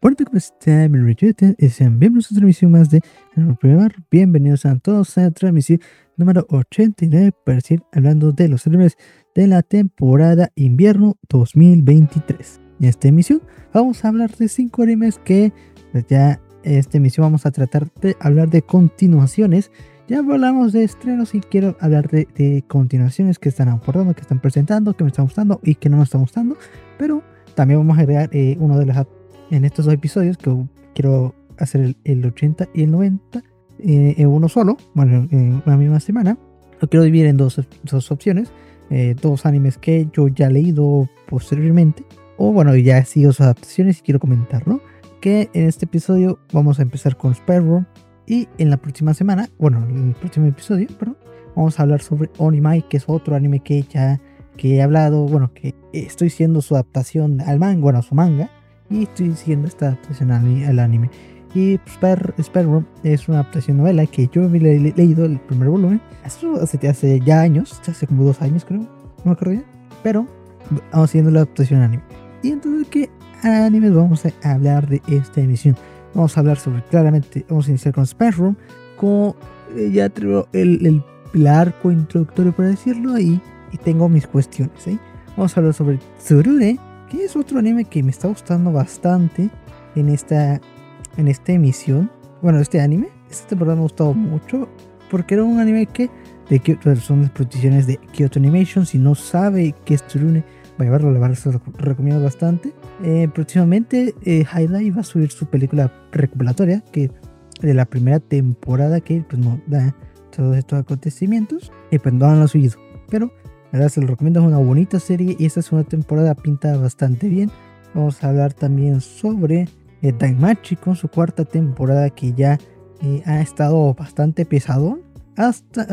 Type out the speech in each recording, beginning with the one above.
Hola, ¿cómo están? Y sean bienvenidos a otra emisión más de Primer. Bienvenidos a todos a la transmisión número 89 para decir hablando de los animes de la temporada invierno 2023. En esta emisión vamos a hablar de 5 animes que pues, ya en esta emisión vamos a tratar de hablar de continuaciones. Ya hablamos de estrenos y quiero hablar de, de continuaciones que están aportando, que están presentando, que me están gustando y que no me están gustando. Pero también vamos a agregar eh, uno de los en estos dos episodios que quiero hacer el, 80 y el 90 eh, en uno solo, bueno, en una misma semana. Lo quiero dividir en dos, dos opciones, eh, dos animes que yo ya he leído posteriormente, o bueno, ya he sido sus adaptaciones y quiero comentarlo. Que en este episodio vamos a empezar con Sparrow y en la próxima semana, bueno, en el próximo episodio, perdón, vamos a hablar sobre Onimai, que es otro anime que ya que he hablado, bueno, que estoy haciendo su adaptación al manga, bueno, su manga, y estoy siguiendo esta adaptación al, anime. Y Spare, es una adaptación novela que yo he leído el primer volumen hace, hace ya años, hace como dos años creo, no me acuerdo bien, pero vamos siguiendo la adaptación al anime. Y entonces, ¿qué animes vamos a hablar de esta emisión? Vamos a hablar sobre, claramente, vamos a iniciar con Spare Room, con eh, ya el, el, el, arco introductorio, para decirlo, y, y tengo mis cuestiones. ¿eh? Vamos a hablar sobre Tsurure, que es otro anime que me está gustando bastante en esta, en esta emisión. Bueno, este anime, esta temporada me ha gustado mucho porque era un anime que de Kyoto, son las producciones de Kyoto Animation. Si no sabe qué es Tsurune, vaya a verlo, le lo recomiendo bastante. Eh, próximamente, eh, Highlight va a subir su película recopilatoria que de la primera temporada que pues no da todos estos acontecimientos y pues no han subido. Pero la verdad se lo recomiendo, es una bonita serie y esta segunda temporada pinta bastante bien. Vamos a hablar también sobre eh, Daimachi con su cuarta temporada que ya eh, ha estado bastante pesado. Hasta,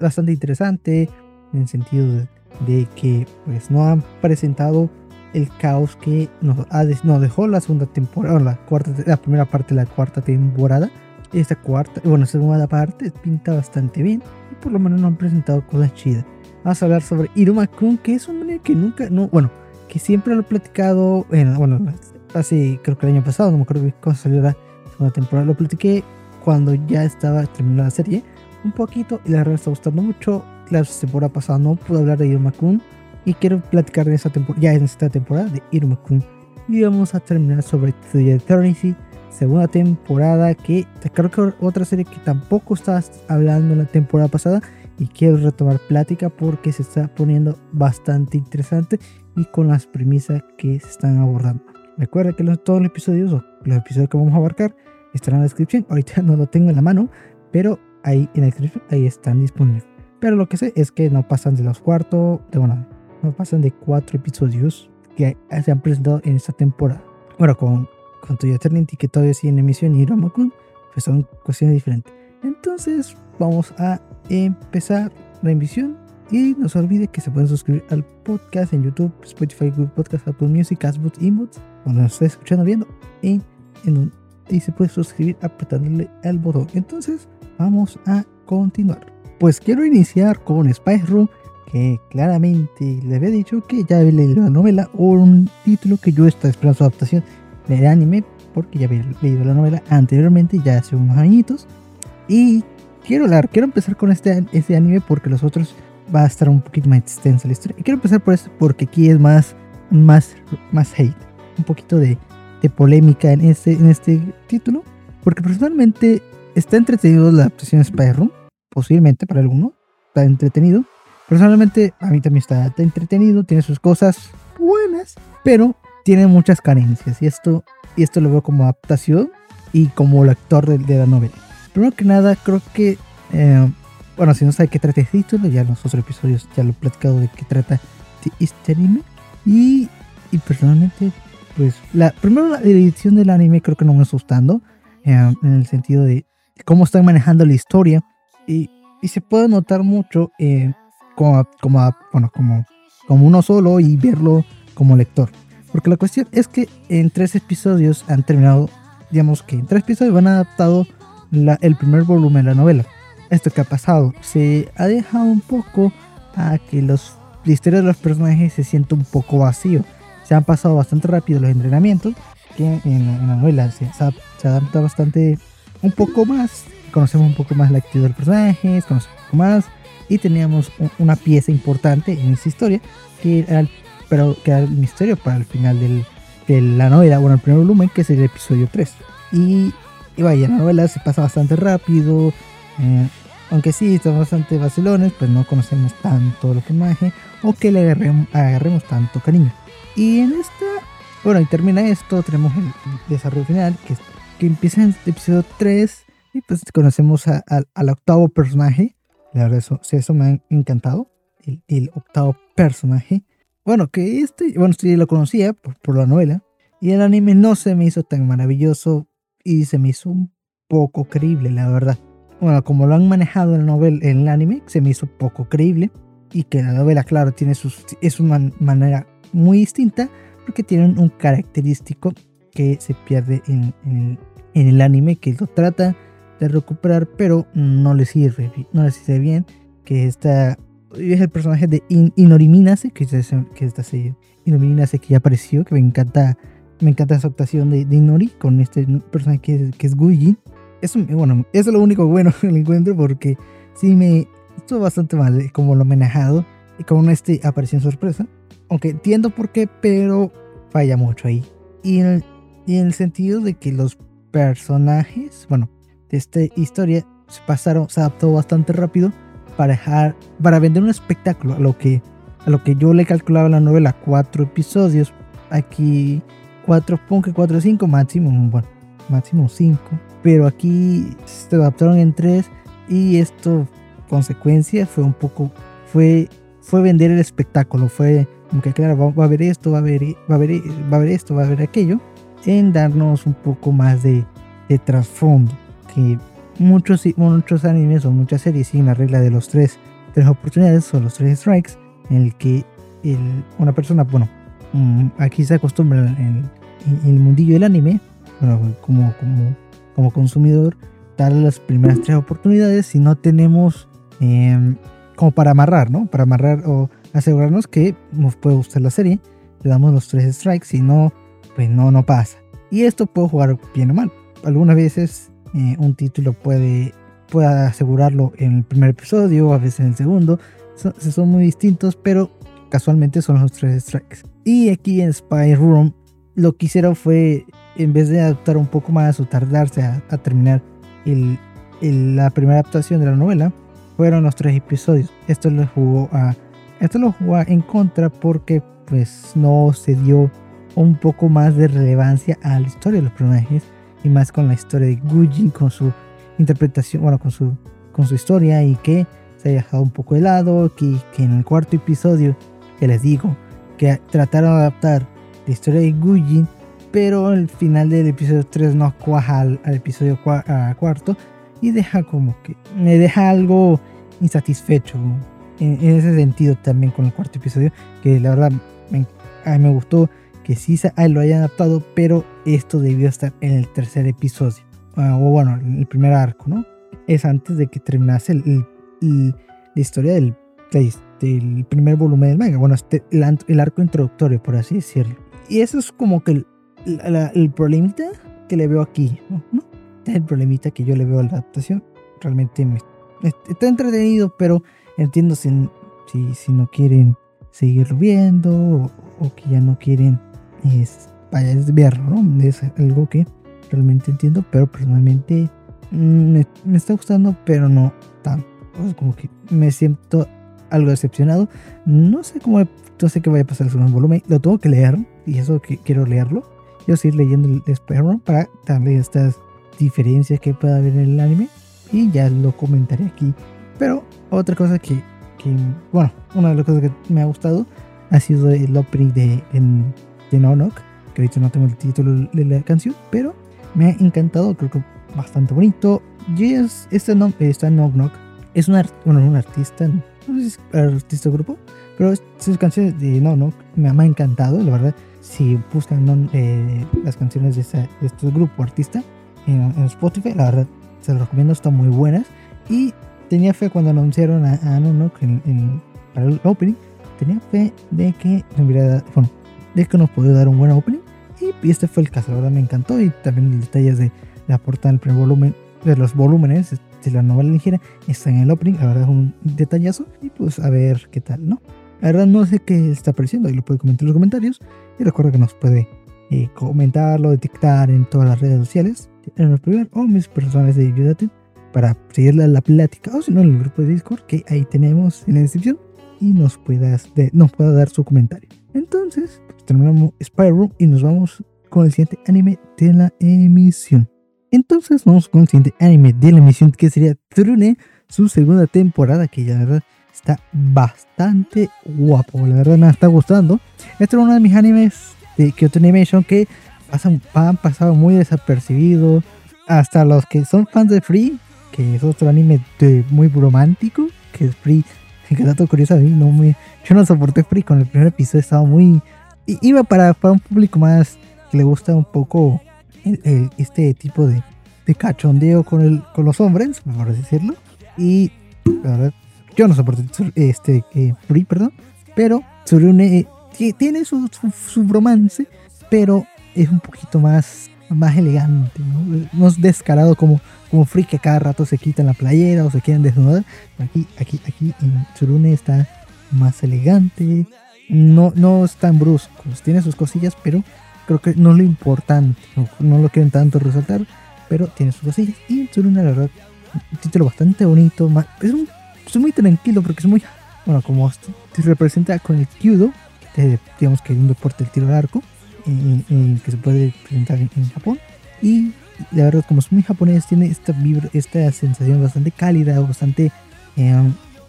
bastante interesante en el sentido de, que pues no han presentado el caos que nos, ha, dejó la segunda temporada, la, cuarta, la primera parte de la cuarta temporada. Esta cuarta, bueno, segunda parte pinta bastante bien y por lo menos no han presentado cosas chidas. Vamos a hablar sobre Iruma Kun, que es un anime que nunca, no, bueno, que siempre lo he platicado, en, bueno, hace creo que el año pasado, no me acuerdo cuándo salió la segunda temporada, lo platiqué cuando ya estaba terminada la serie, un poquito, y la verdad está gustando mucho. La temporada pasada no pude hablar de Iruma Kun, y quiero platicar de esa temporada, ya en esta temporada de Iruma Kun. Y vamos a terminar sobre The Eternity, segunda temporada, que creo que otra serie que tampoco estabas hablando en la temporada pasada y quiero retomar plática porque se está poniendo bastante interesante y con las premisas que se están abordando. Recuerda que los, todos los episodios o los episodios que vamos a abarcar estarán en la descripción. Ahorita no lo tengo en la mano, pero ahí en la descripción ahí están disponibles. Pero lo que sé es que no pasan de los cuartos, de bueno, no pasan de cuatro episodios que se han presentado en esta temporada. Bueno, con, con Toyo Eternity que todavía sigue en emisión y Ramakun, pues son cuestiones diferentes. Entonces vamos a empezar la emisión. Y no se olvide que se pueden suscribir al podcast en YouTube, Spotify, Google Podcast, Apple Music, Castbox, Emotes, cuando nos esté escuchando viendo. Y, en y se puede suscribir apretándole el botón. Entonces, vamos a continuar. Pues quiero iniciar con Spice Room, que claramente le había dicho que ya había leído la novela o un título que yo estaba esperando su adaptación de anime, porque ya había leído la novela anteriormente, ya hace unos añitos. Y quiero hablar, quiero empezar con este, este anime porque los otros va a estar un poquito más extensa la historia. Y quiero empezar por eso porque aquí es más, más, más hate, un poquito de, de polémica en este, en este título. Porque personalmente está entretenido la adaptación de Spider-Room, posiblemente para algunos, está entretenido. Personalmente a mí también está, entretenido, tiene sus cosas buenas, pero tiene muchas carencias. Y esto, y esto lo veo como adaptación y como lector de, de la novela. Primero que nada, creo que, eh, bueno, si no sabe qué trata este título, ya en los otros episodios ya lo he platicado de qué trata este anime. Y, y personalmente, pues, la, primero la edición del anime creo que no me está gustando, eh, en el sentido de cómo están manejando la historia. Y, y se puede notar mucho eh, como, como, bueno, como, como uno solo y verlo como lector. Porque la cuestión es que en tres episodios han terminado, digamos que en tres episodios van adaptado el primer volumen de la novela. Esto que ha pasado, se ha dejado un poco a que los, la historia de los personajes se sienta un poco vacío. Se han pasado bastante rápido los entrenamientos que en la, novela se, se, adapta bastante, un poco más, conocemos un poco más la actitud del personaje, conocemos un poco más, y teníamos una pieza importante en esa historia, que era el, pero, que era el misterio para el final del, de la novela, bueno, el primer volumen, que es el episodio 3. Y, y vaya, la novela se pasa bastante rápido, eh, aunque sí, son bastante vacilones, pues no conocemos tanto los personajes o que le agarremos, tanto cariño. Y en esta, bueno, y termina esto, tenemos el, desarrollo final que, que empieza en el episodio 3 y pues conocemos al octavo personaje. La verdad, eso, eso me ha encantado. El, el, octavo personaje. Bueno, que este, bueno, sí lo conocía por, por la novela. Y el anime no se me hizo tan maravilloso y se me hizo un poco creíble, la verdad bueno, como lo han manejado en el, novel, en el anime, se me hizo poco creíble. Y que la novela, claro, tiene sus, es una manera muy distinta porque tiene un característico que se pierde en, en, el anime, que lo trata de recuperar, pero no le sirve, no le sirve bien. Que esta es el personaje de In, Minase, que que esta serie. Inori Minase que ya apareció, que me encanta, me encanta esa actuación de, de Inori con este personaje que que es Guji eso, bueno, eso es lo único bueno que le encuentro porque sí me estuvo bastante mal eh, como lo manejado y como este apareció en sorpresa. Aunque entiendo por qué, pero falla mucho ahí. Y en el, y en el sentido de que los personajes, bueno, de esta historia se pasaron, se adaptó bastante rápido para dejar, para vender un espectáculo a lo que, a lo que yo le calculaba la novela, cuatro episodios, aquí cuatro, punk, cuatro, cinco máximo, bueno, máximo cinco. Pero aquí se adaptaron en tres y esto consecuencia fue un poco fue fue vender el espectáculo. Fue como que claro va, a haber esto va a haber va a haber va a haber esto va a haber aquello en darnos un poco más de, de trasfondo. Que muchos muchos animes o muchas series siguen la regla de los tres tres oportunidades o los tres strikes en el que el, una persona bueno aquí se acostumbra en, en el mundillo del anime bueno, como como como consumidor dar las primeras tres oportunidades si no tenemos em, como para amarrar, ¿no? Para amarrar o asegurarnos que nos puede gustar la serie, le damos los tres strikes, si no, pues no, no pasa. Y esto puede jugar bien o mal. Algunas veces eh, un título puede, puede asegurarlo en el primer episodio, a veces en el segundo. Son muy distintos, pero casualmente son los tres strikes. Y aquí en Spy Room lo que hicieron fue en vez de adaptar un poco más o tardarse a, terminar la primera adaptación de la novela, fueron los tres episodios. Esto lo jugó a esto lo jugó en contra porque pues no se dio un poco más de relevancia a la historia de los personajes y más con la historia de Guji con su interpretación, bueno, con su con su historia y que se haya dejado un poco de lado, que, que en el cuarto episodio, que les digo, que trataron de adaptar la historia de Guji pero el final del episodio 3 no cuaja al, episodio cuarto y deja como que me deja algo insatisfecho en, ese sentido también con el cuarto episodio que la verdad me, gustó que sí lo hayan adaptado pero esto debió estar en el tercer episodio ah, o bueno el primer arco no es antes de que terminase la historia del, del primer volumen del manga bueno este, el, el arco introductorio por así decirlo y eso es como que el problemita que le veo aquí, ¿no? Es el problemita que yo le veo a la adaptación. Realmente me, está entretenido, pero entiendo si, si, si no quieren seguirlo viendo o, que ya no quieren es, vaya desviarlo, ¿no? Es algo que realmente entiendo, pero personalmente mm, me, me está gustando, pero no tanto. como que me siento algo decepcionado. No sé cómo, no sé qué vaya a pasar el segundo volumen. Lo tengo que leer y eso que quiero leerlo yo seguir leyendo el spider para darle estas diferencias que pueda haber en el anime y ya lo comentaré aquí. Pero otra cosa que, que bueno, una de las cosas que me ha gustado ha sido el opening de, de No Knock, que ahorita no tengo el título de la canción, pero me ha encantado, creo que bastante bonito. Yes, este no, esta Knock Knock es un, bueno, un artista, no sé si es artista grupo, pero sus canciones de No Knock me, ha encantado, la verdad si buscan eh, las canciones de, este grupo artista en, Spotify, la verdad se los recomiendo, están muy buenas. Y tenía fe cuando anunciaron a, a en, para el opening, tenía fe de que bueno, de que nos podía dar un buen opening. Y este fue el caso, la verdad me encantó y también los detalles de la portada del primer volumen, de los volúmenes de la novela ligera están en el opening, la verdad es un detallazo y pues a ver qué tal, ¿no? La verdad no sé qué está apareciendo, ahí lo puede comentar en los comentarios y recuerda que nos puede eh, comentarlo, detectar en todas las redes sociales, en el primer o mis personas de YouTube para seguirle la plática o si no en el grupo de Discord que ahí tenemos en la descripción y nos, puedas nos pueda dar su comentario. Entonces, pues, terminamos Spyro y nos vamos con el siguiente anime de la emisión. Entonces vamos con el siguiente anime de la emisión que sería Trune, su segunda temporada que ya la verdad está bastante guapo, la verdad me está gustando. Este es uno de mis animes de Kyoto Animation que pasan, han pasado muy desapercibido. Hasta los que son fans de Free, que es otro anime muy romántico, que es Free. Que dato curioso a mí, no me, yo no soporté Free con el primer episodio, estaba muy... Iba para, para un público más que le gusta un poco este tipo de, de cachondeo con, el, con los hombres, por decirlo. Y la verdad, yo no soporto este eh, Free, perdón. Pero Tsurune eh, tiene su, su, romance, pero es un poquito más, más elegante, ¿no? No es descarado como, como Free que cada rato se quitan la playera o se quieren desnudar. Aquí, aquí, aquí en Tsurune está más elegante. No, no es tan brusco. Tiene sus cosillas, pero creo que no es lo importante, no, lo quieren tanto resaltar, pero tiene sus cosillas. Y Tsuruna, la verdad, un título bastante bonito, es, un, muy tranquilo porque es muy, bueno, como se representa con el Kyudo, digamos que es un deporte del tiro al arco, que se puede presentar en, Japón. Y la verdad, como es muy japonés, tiene esta, vibra, esta sensación bastante cálida, bastante, eh,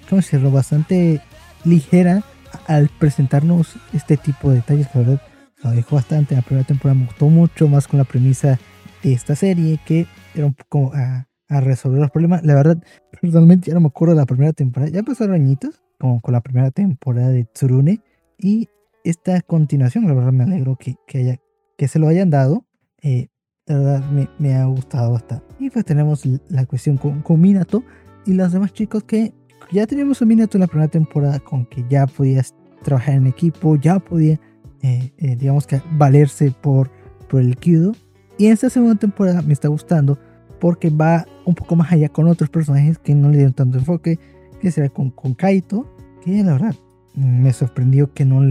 ¿cómo decirlo? Bastante ligera al presentarnos este tipo de detalles la verdad lo dejó bastante. La primera temporada me gustó mucho más con la premisa de esta serie que era un poco a, resolver los problemas. La verdad, personalmente ya no me acuerdo de la primera temporada. Ya pasaron añitos como con la primera temporada de Tsurune y esta continuación, la verdad me alegro que, que, haya, que se lo hayan dado. Eh, la verdad me, me, ha gustado bastante. Y pues tenemos la cuestión con, con, Minato y los demás chicos que ya teníamos a Minato en la primera temporada con que ya podías trabajar en equipo, ya podía eh, eh, digamos que valerse por, por el Kyudo. Y en esta segunda temporada me está gustando porque va un poco más allá con otros personajes que no le dieron tanto enfoque, que será con, con Kaito, que la verdad me sorprendió que no,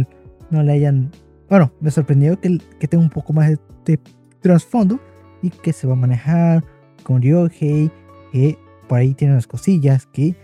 no le hayan... Bueno, me sorprendió que, que tenga un poco más de, trasfondo y que se va a manejar con Ryohei, que por ahí tiene unas cosillas que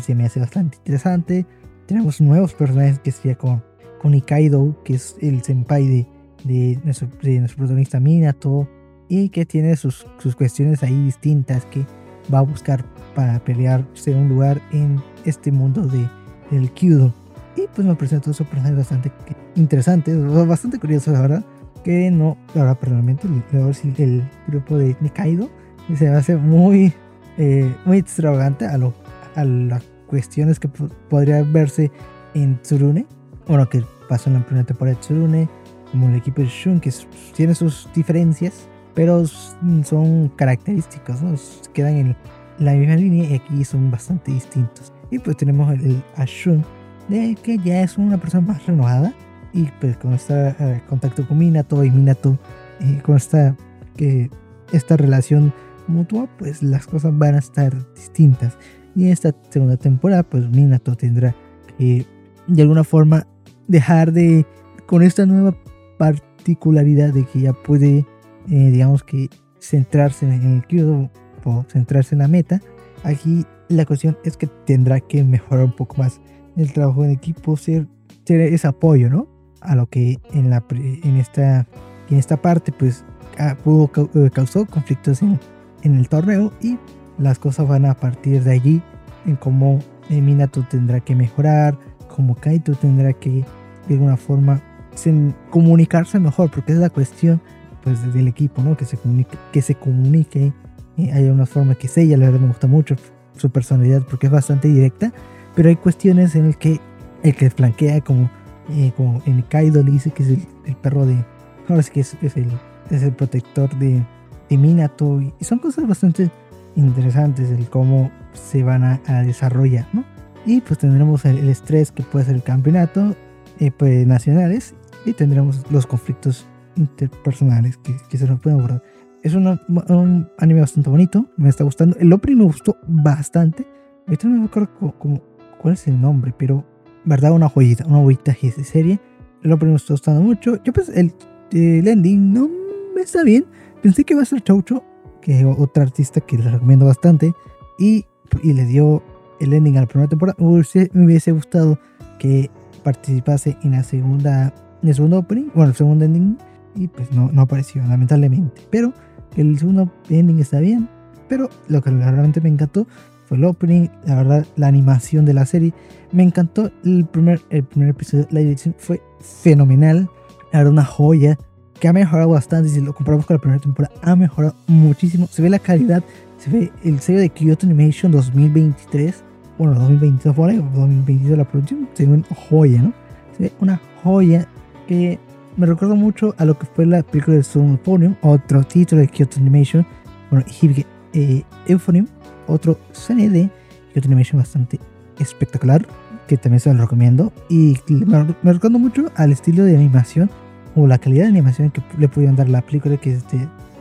se me hace bastante interesante. Tenemos nuevos personajes que sería con con Ikaido, que es el senpai de, de, nuestro, protagonista Minato, y que tiene sus, sus cuestiones ahí distintas que va a buscar para pelearse un lugar en este mundo de, del Kyudo. Y pues me presentó esos personajes bastante interesantes, bastante curiosos, la verdad. Que no, verdad, personalmente, el, el grupo de Nikaido se hace muy, eh, muy extravagante a, lo, a las cuestiones que podría verse en Tsurune bueno, que pasó en la primera temporada de Tsurune, como el equipo de Shun, que tiene sus diferencias, pero son características, ¿no? Quedan en la misma línea y aquí son bastante distintos. Y pues tenemos el, Ashun, de que ya es una persona más renovada y pues con este contacto con Minato y Minato eh, con esta, que, esta relación mutua, pues las cosas van a estar distintas. Y en esta segunda temporada, pues Minato tendrá que de alguna forma dejar de, con esta nueva particularidad de que ya puede, eh, digamos que, centrarse en el Kyudo o centrarse en la meta, aquí la cuestión es que tendrá que mejorar un poco más el trabajo en equipo, ser, ser ese apoyo, ¿no? A lo que en, la, en, esta, en esta parte, pues, pudo, eh, causó conflictos en, en el torneo y las cosas van a partir de allí en cómo eh, Minato tendrá que mejorar, como Kaito tendrá que de alguna forma comunicarse mejor, porque es la cuestión pues del equipo, ¿no? Que se comunique, que se comunique, eh, haya una forma que sea, la verdad me gusta mucho su personalidad porque es bastante directa, pero hay cuestiones en el que el que flanquea como, eh, como en Kaido le dice que es el, perro de, ahora sí que es, el, es el protector de, de Minato y, son cosas bastante interesantes el cómo se van a, desarrollar, ¿no? Y pues tendremos el, estrés que puede ser el campeonato eh, pues, nacionales y tendremos los conflictos interpersonales que, que se nos pueden abordar. Es un anime bastante bonito, me está gustando. El opening me gustó bastante. Ahorita no me acuerdo como, cuál es el nombre, pero verdad, una joyita, una joyita de serie. El opening me está gustando mucho. Yo pues el, el ending no me está bien. Pensé que iba a ser Choucho, que es otra artista que le recomiendo bastante. Y, y le dio el ending a la primera temporada. Me hubiese, gustado que participase en la segunda, en el segundo opening, bueno, el segundo ending. Y pues no, no apareció, lamentablemente. Pero el segundo ending está bien. Pero lo que realmente me encantó fue el opening. La verdad, la animación de la serie. Me encantó el primer, el primer episodio. La edición fue fenomenal. Era una joya que ha mejorado bastante. Si lo comparamos con la primera temporada, ha mejorado muchísimo. Se ve la calidad, se ve el sello de Kyoto Animation 2023. Bueno, 2022 por ahí, 2022 la producción. Se ve una joya, ¿no? Se ve una joya que me recuerda mucho a lo que fue la película de Euphonium, otro título de Kyoto Animation. Bueno, Hibike eh, Euphonium, otro cine de Kyoto Animation bastante espectacular, que también se lo recomiendo. Y me, me recuerda mucho al estilo de animación o la calidad de animación que le pudieron dar la película que es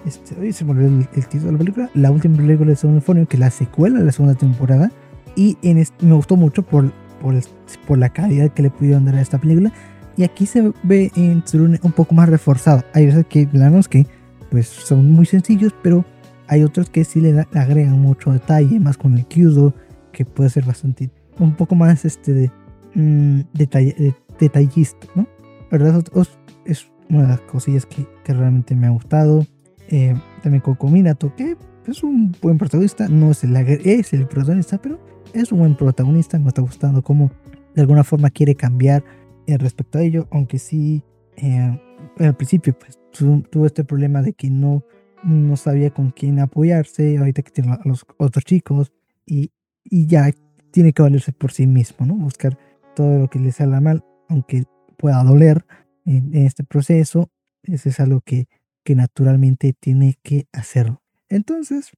este, hoy se me olvidó el, título de la película, la última película de Segundo Euphonium, que es la secuela de la segunda temporada, y en este, me gustó mucho por, por, por, la calidad que le pudieron dar a esta película, y aquí se ve en Tsurune un poco más reforzado. Hay veces que, la que pues son muy sencillos, pero hay otros que sí le, agregan mucho detalle, más con el Kyudo, que puede ser bastante, un poco más este de, mm, detallista, ¿no? La verdad, es una de las cosillas que, que realmente me ha gustado. Eh, también con Minato, que es un buen protagonista, no es el, es el protagonista, pero es un buen protagonista. Me está gustando cómo de alguna forma quiere cambiar eh, respecto a ello, aunque sí eh, al principio pues tuvo este problema de que no, no sabía con quién apoyarse, ahorita que tiene a los otros chicos y, y ya tiene que valerse por sí mismo, ¿no? Buscar todo lo que le salga mal, aunque pueda doler, en, este proceso, eso es algo que, que naturalmente tiene que hacerlo. Entonces,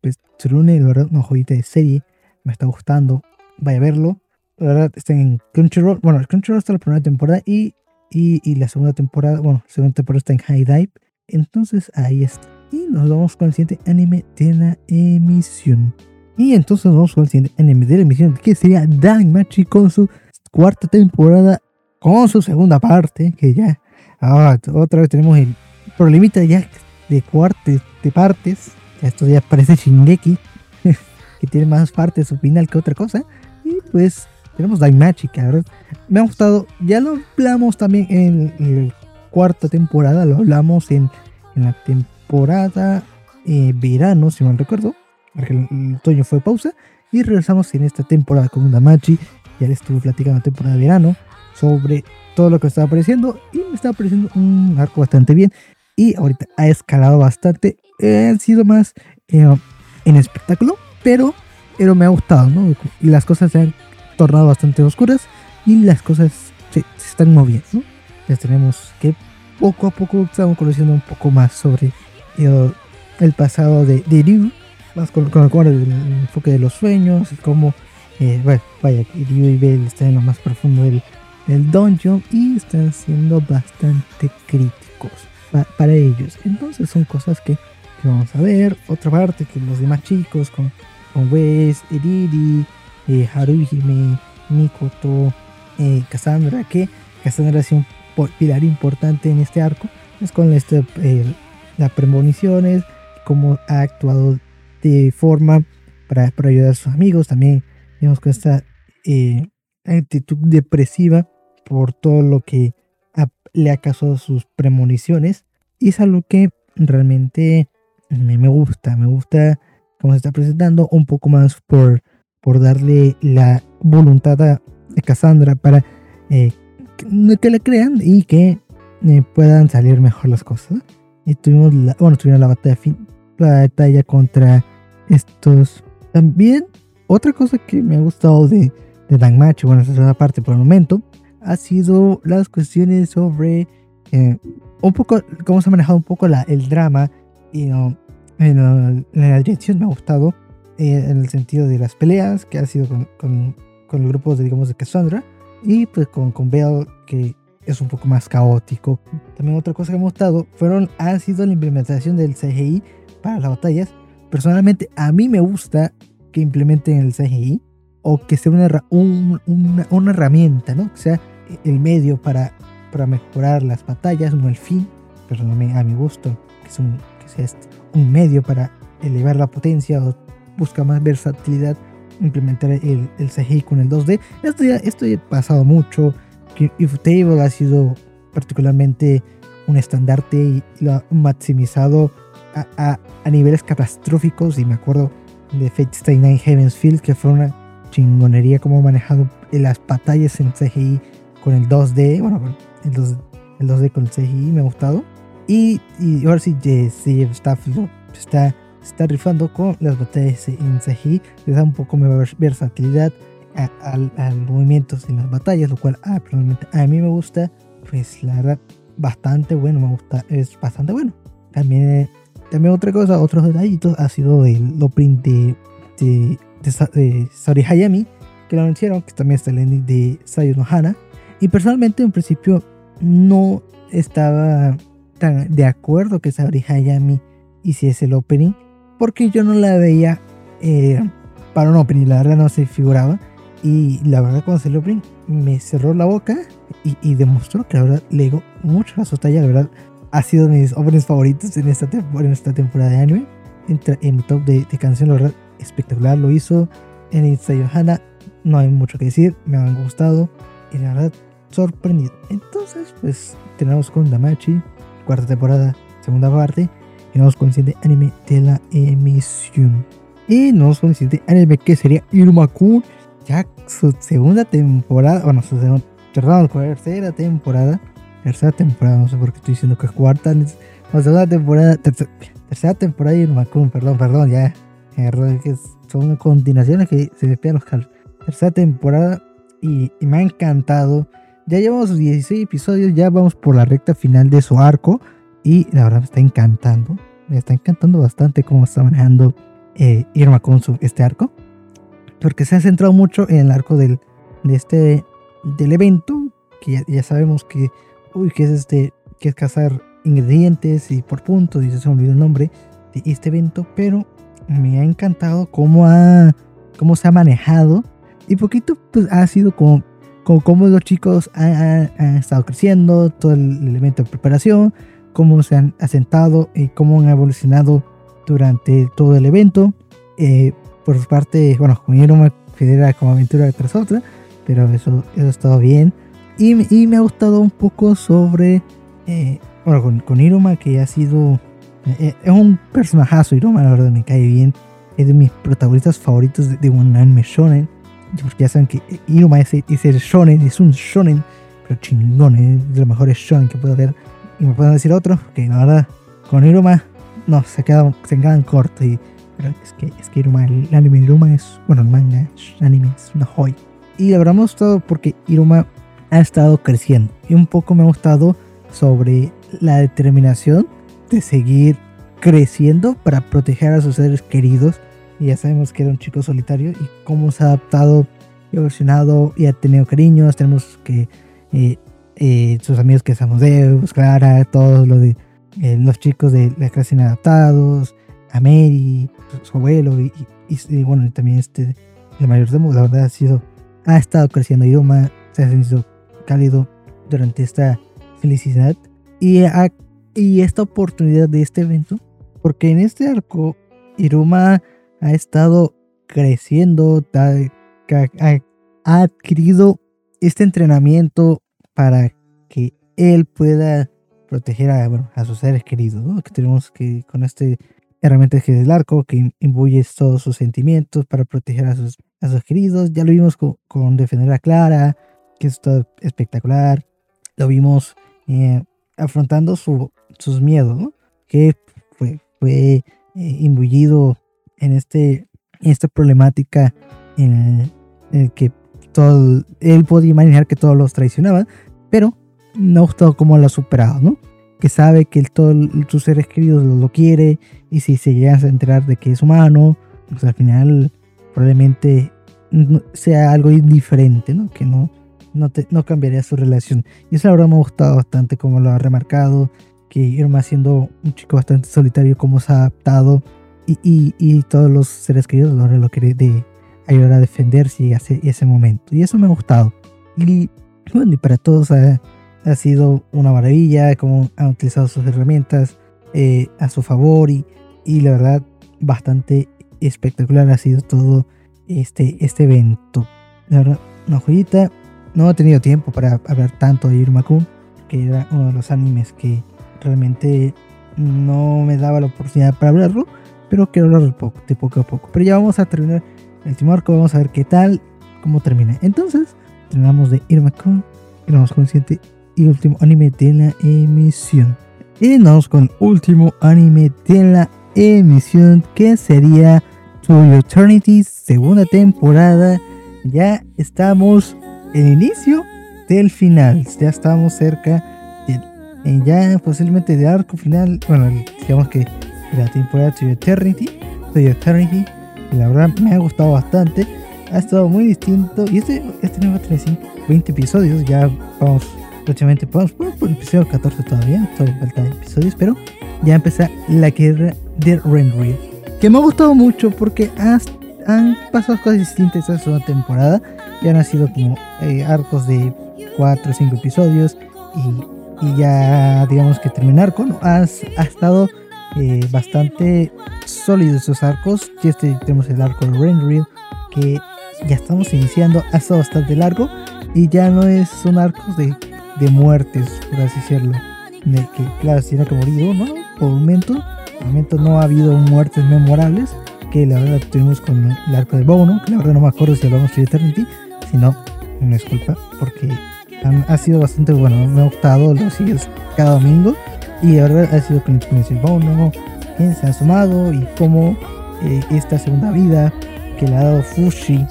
pues Tsurune, la verdad, una joyita de serie, me está gustando, vaya a verlo. La verdad, está en Crunchyroll, bueno, Crunchyroll está la primera temporada y, y, y la segunda temporada, bueno, la segunda temporada está en High Dive. Entonces, ahí está. Y nos vamos con el siguiente anime de la emisión. Y entonces vamos con el siguiente anime de la emisión, que sería Danmachi con su cuarta temporada con su segunda parte, que ya ahora otra vez tenemos el problemita ya de cuartos de partes. Esto ya parece Shingeki, que tiene más partes su final que otra cosa. Y pues tenemos Daimachi, verdad me ha gustado. Ya lo hablamos también en la cuarta temporada, lo hablamos en, en la temporada eh, verano, si no recuerdo, porque el, otoño fue pausa. Y regresamos en esta temporada con Daimachi. Ya le estuve platicando la temporada de verano sobre todo lo que estaba apareciendo y me estaba apareciendo un arco bastante bien y ahorita ha escalado bastante. Ha sido más eh, en espectáculo, pero, pero me ha gustado, ¿no? Y las cosas se han tornado bastante oscuras y las cosas se, están moviendo, ¿no? Tenemos que poco a poco estamos conociendo un poco más sobre eh, el, pasado de, de Ryu, más con, con, el, enfoque de los sueños y cómo, eh, bueno, vaya, Ryu y Bell están en lo más profundo del el dungeon y están siendo bastante críticos para ellos. Entonces son cosas que, vamos a ver. Otra parte que los demás chicos con, con Wes, Eriri, eh, Haruhime, Mikoto, eh, Cassandra, que Cassandra ha sido un pilar importante en este arco. Es con este, eh, las premoniciones, cómo ha actuado de forma para, para ayudar a sus amigos. También vemos con esta eh, actitud depresiva por todo lo que le ha causado sus premoniciones. Y es algo que realmente me, gusta, me gusta cómo se está presentando, un poco más por, por darle la voluntad a Cassandra para eh, que, le crean y que eh, puedan salir mejor las cosas. Y tuvimos la, bueno, tuvimos la batalla, la batalla contra estos. También, otra cosa que me ha gustado de, de Dan Match, bueno, esa es la parte por el momento, ha sido las cuestiones sobre eh, un poco cómo se ha manejado un poco la, el drama y en, la dirección me ha gustado eh, en el sentido de las peleas que ha sido con, con, con el grupo de, digamos de Cassandra y pues con, con Belle que es un poco más caótico. También otra cosa que me ha gustado fueron, ha sido la implementación del CGI para las batallas. Personalmente a mí me gusta que implementen el CGI o que sea una, una, una herramienta, ¿no? Que sea el medio para, para mejorar las batallas, no el fin. Personalmente a mi gusto, que, es un, que sea este, un medio para elevar la potencia o busca más versatilidad implementar el, el CGI con el 2D. Esto ya, esto ya ha pasado mucho. If Table ha sido particularmente un estandarte y lo ha maximizado a, a, niveles catastróficos. Y me acuerdo de Fate Stay Night Heaven's Field, que fue una chingonería como manejado las batallas en CGI con el 2D. Bueno, el 2, el 2D con el CGI me ha gustado. Y, y ahora sí, sí Staff está está rifando con las batallas en CGI, le da un poco más versatilidad a, los movimientos en las batallas, lo cual ah, a mí me gusta, pues la verdad, bastante bueno, me gusta, es bastante bueno. También, también otra cosa, otros detallitos, ha sido el opening de, de, de, Saori Hayami, que lo anunciaron, que también está el ending de Sayo Hana. Y personalmente, en principio, no estaba tan de acuerdo que Saori Hayami hiciese el opening porque yo no la veía eh, para un opening, la verdad no se figuraba. Y la verdad cuando se el opening me cerró la boca y, demostró que la verdad le digo mucho a su talla, la verdad ha sido mis openings favoritos en esta, en esta temporada de anime. Entra en mi top de, de canción, la verdad espectacular lo hizo. En Insta Johanna no hay mucho que decir, me han gustado y la verdad sorprendido. Entonces pues tenemos con Damachi, cuarta temporada, segunda parte nos con el siguiente anime de la emisión. Y nos siguiente anime que sería Iruma-kun. Ya su segunda temporada, bueno, su segunda, tercera temporada. Tercera temporada, no sé por qué estoy diciendo que es cuarta. No, segunda temporada, tercera, temporada de Iruma-kun, perdón, perdón, ya. Que son continuaciones que se me pegan los calos. Tercera temporada y, y me ha encantado. Ya llevamos 16 episodios, ya vamos por la recta final de su arco. Y la verdad me está encantando. Me está encantando bastante cómo está manejando eh, Irma con su, este arco. Porque se ha centrado mucho en el arco del, de este, del evento. Que ya, sabemos que, uy, que es este, que es cazar ingredientes y por puntos. Y se me olvidó el nombre de este evento. Pero me ha encantado cómo, ha, cómo se ha manejado. Y poquito pues ha sido como, como cómo los chicos han, estado creciendo. Todo el elemento de preparación cómo se han asentado y cómo han evolucionado durante todo el evento. Eh, por su parte, bueno, con Iruma federa como aventura tras otra, pero eso, eso ha estado bien. Y, y, me ha gustado un poco sobre, eh, bueno, con, con, Iruma, que ha sido, eh, es un personajazo, Iruma, la verdad me cae bien. Es de mis protagonistas favoritos de, de un anime shonen. Porque ya saben que Iruma es, es el shonen, es un shonen, pero chingón, es de los mejores shonen que puedo haber y me pueden decir otros, que la verdad, con Iruma, no, se quedan, se quedan cortos. Y, pero es que, es que Iruma, el, anime Iruma es, bueno, el manga, el anime es una joya. Y la verdad me ha gustado porque Iruma ha estado creciendo. Y un poco me ha gustado sobre la determinación de seguir creciendo para proteger a sus seres queridos. Y ya sabemos que era un chico solitario y cómo se ha adaptado y evolucionado y ha tenido cariños. Tenemos que eh, eh, sus amigos que somos Deus, Clara, todos los, de, eh, los chicos de la clase inadaptados, a Mary, su, abuelo y, y, bueno, también este, el mayor de la verdad ha sido, ha estado creciendo Iruma, se ha sentido cálido durante esta felicidad y, y esta oportunidad de este evento, porque en este arco Iruma ha estado creciendo, ha, adquirido este entrenamiento para que él pueda proteger a, sus seres queridos, ¿no? Que tenemos que con este herramienta que es el arco, que imbuye todos sus sentimientos para proteger a sus, queridos. Ya lo vimos con, defender a Clara, que es todo espectacular. Lo vimos eh, afrontando su, sus miedos. Que fue, fue eh, en, este, en esta problemática en el, que todo, él podía imaginar que todos los traicionaban, pero ha gustado cómo lo ha superado, ¿no? Que sabe que el, todos sus seres queridos lo, quiere y si se llega a enterar de que es humano, pues al final probablemente sea algo indiferente, ¿no? Que no, no, te, no cambiaría su relación. Y eso la verdad me ha gustado bastante como lo ha remarcado, que Irma siendo un chico bastante solitario, como se ha adaptado y, y, todos los seres queridos ahora lo quiere de ayudar a defenderse ese, ese momento. Y eso me ha gustado. Y bueno, y para todos ha, ha sido una maravilla, como han utilizado sus herramientas eh, a su favor y, y la verdad bastante espectacular ha sido todo este, este evento. La verdad, una joyita. No he tenido tiempo para hablar tanto de Irma Kun, que era uno de los animes que realmente no me daba la oportunidad para hablarlo, pero quiero hablarlo poco, de poco a poco. Pero ya vamos a terminar el último arco, vamos a ver qué tal, cómo termina. Entonces, terminamos de Irma Kun con el siguiente y último anime de la emisión. Y vamos con el último anime de la emisión que sería To Eternity, segunda temporada. Ya estamos en el inicio del final, ya estamos cerca de, ya posiblemente de arco final. Bueno, digamos que la temporada To Eternity, To Eternity, la verdad me ha gustado bastante. Ha estado muy distinto y este, este no a tener 20 episodios, ya vamos próximamente podemos por, el episodio 14 todavía, todavía falta episodios, pero ya empieza la guerra de Renry. Que me ha gustado mucho porque han pasado cosas distintas esta segunda temporada. Ya han sido como eh, arcos de 4 o 5 episodios y, y, ya digamos que terminar con ha, ha estado eh, bastante sólido esos arcos. Y este tenemos el arco de Renry que ya estamos iniciando, ha estado bastante largo y ya no es, son arcos de de muertes, por así decirlo. De que, claro, era que morido, ¿no? Por momento, por momento no ha habido muertes memorables. Que la verdad tuvimos con el arco de Bono, que la verdad no me acuerdo si hablamos de Eternity. Si no, me disculpa, porque ha sido bastante bueno. Me ha gustado, lo sigues cada domingo. Y la verdad ha sido con el Bono, quién se ha sumado y cómo eh, esta segunda vida que le ha dado Fushi,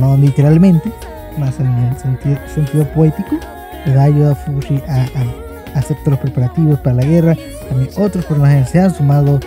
no literalmente, más en el sentido, sentido poético, le da ayuda a Fushi a, hacer todos los preparativos para la guerra. También otros personajes se han sumado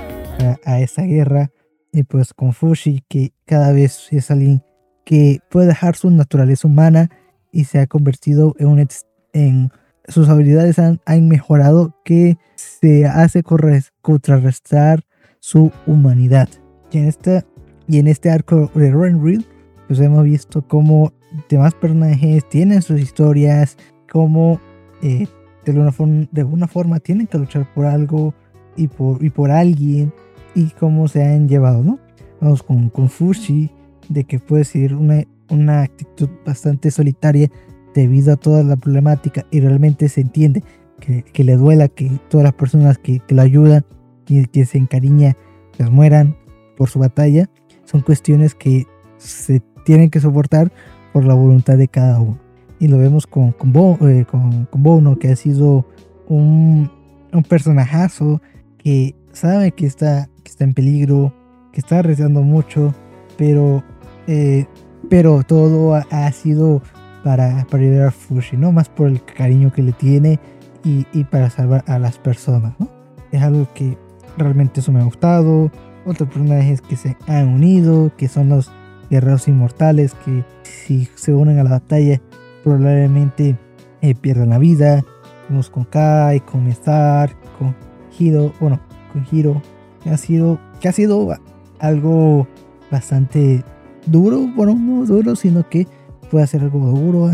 a, esa guerra. Y pues con Fushi, que cada vez es alguien que puede dejar su naturaleza humana y se ha convertido en un en sus habilidades han, mejorado que se hace contrarrestar su humanidad. Y en este, y en este arco de Renreal, pues hemos visto cómo demás personajes tienen sus historias, cómo eh, de, de alguna forma tienen que luchar por algo y por, y por alguien y cómo se han llevado, ¿no? Vamos con, con Fushi, de que puede ser una, una actitud bastante solitaria debido a toda la problemática y realmente se entiende que, que le duela que todas las personas que, que lo ayudan y que se encariña las mueran por su batalla, son cuestiones que se tienen que soportar por la voluntad de cada uno. Y lo vemos con, con, eh, con, con Bono, que ha sido un, un, personajazo que sabe que está, que está en peligro, que está arriesgando mucho, pero, eh, pero todo ha, sido para, para ayudar a Fushi, ¿no? Más por el cariño que le tiene y, y para salvar a las personas, ¿no? Es algo que realmente eso me ha gustado. Otros personajes que se han unido, que son los guerreros inmortales, que si se unen a la batalla probablemente eh, pierdan la vida. Vemos con Kai, con Star, con Hiro, bueno, con Hiro, que ha sido, que ha sido algo bastante duro, bueno, no duro, sino que puede ser algo duro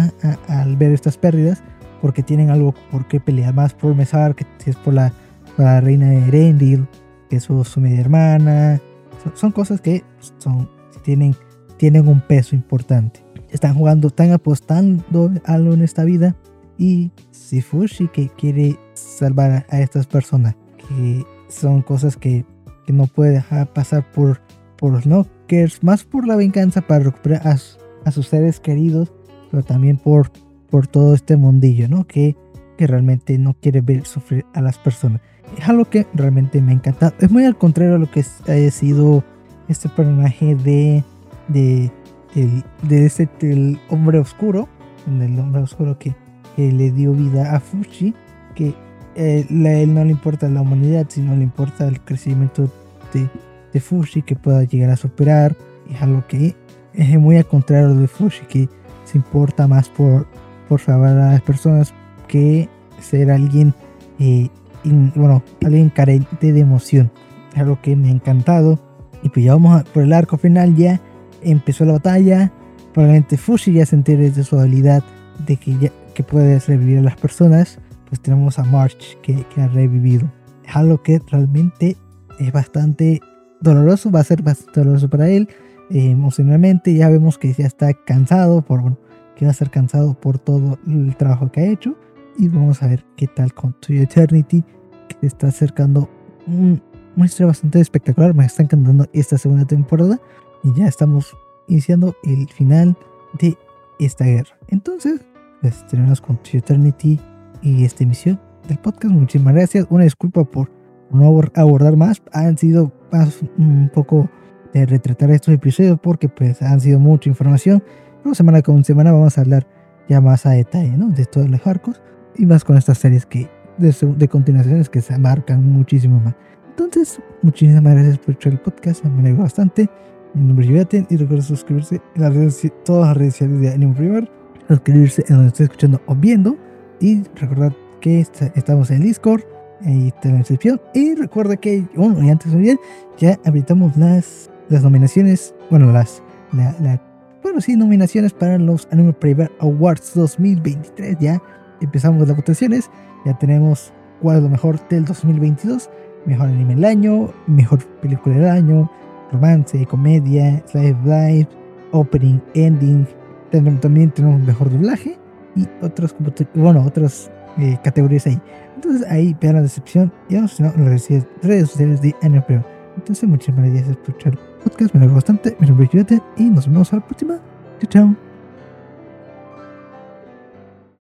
al ver estas pérdidas, porque tienen algo por qué pelear más por Mesar, que es por la, la reina de Erendil, que es su, media hermana. Son, cosas que son, tienen, tienen un peso importante están jugando, están apostando algo en esta vida. Y si Fushi que quiere salvar a estas personas, que son cosas que, que no puede dejar pasar por, por los knockers, más por la venganza para recuperar a, sus seres queridos, pero también por, por todo este mundillo, ¿no? Que, que realmente no quiere ver sufrir a las personas. Es algo que realmente me ha encantado. Es muy al contrario a lo que ha sido este personaje de, de de ese el hombre oscuro, el hombre oscuro que, le dio vida a Fushi, que eh, él no le importa la humanidad, sino le importa el crecimiento de, de Fushi que pueda llegar a superar. Es algo que es muy al contrario de Fushi, que se importa más por, por salvar a las personas que ser alguien, eh, bueno, alguien carente de emoción. Es algo que me ha encantado. Y pues ya vamos por el arco final, ya empezó la batalla. Probablemente Fushi ya se entere de su habilidad de que, ya, que puede revivir a las personas. Pues tenemos a March que, que ha revivido. Es algo que realmente es bastante doloroso, va a ser bastante doloroso para él emocionalmente. Ya vemos que ya está cansado, por, bueno, que va a estar cansado por todo el trabajo que ha hecho. Y vamos a ver qué tal con To Eternity, que está acercando un, una historia bastante espectacular. Me está encantando esta segunda temporada. Y ya estamos iniciando el final de esta guerra. Entonces, pues terminamos con To Eternity y esta emisión del podcast. Muchísimas gracias. Una disculpa por no abordar más. Han sido más un poco de retratar estos episodios porque pues han sido mucha información. Pero semana con semana vamos a hablar ya más a detalle ¿no? de todos los arcos y más con estas series que de, de continuaciones que se abarcan muchísimo más. Entonces, muchísimas gracias por escuchar el podcast, me alegro bastante. Mi nombre es Yuyaten y recuerda suscribirse en las redes, todas las redes sociales de Anime Primer, suscribirse en donde esté escuchando o viendo y recordar que estamos en Discord ahí está la descripción. Y recuerda que, bueno, y antes de bien, ya habilitamos las, las nominaciones, bueno, las, la, bueno, sí, nominaciones para los Anime Private Awards 2023. Ya empezamos las votaciones, ya tenemos cuál es lo mejor del 2022. Mejor anime del año, mejor película del año, romance, comedia, live live, opening, ending. También tenemos mejor doblaje y otras, bueno, otras eh, categorías ahí. Entonces ahí vean la descripción y vamos a las redes sociales de NPO. Entonces muchísimas gracias por escuchar podcast, me alegro bastante, me nombre y nos vemos a la próxima. Chao, chao.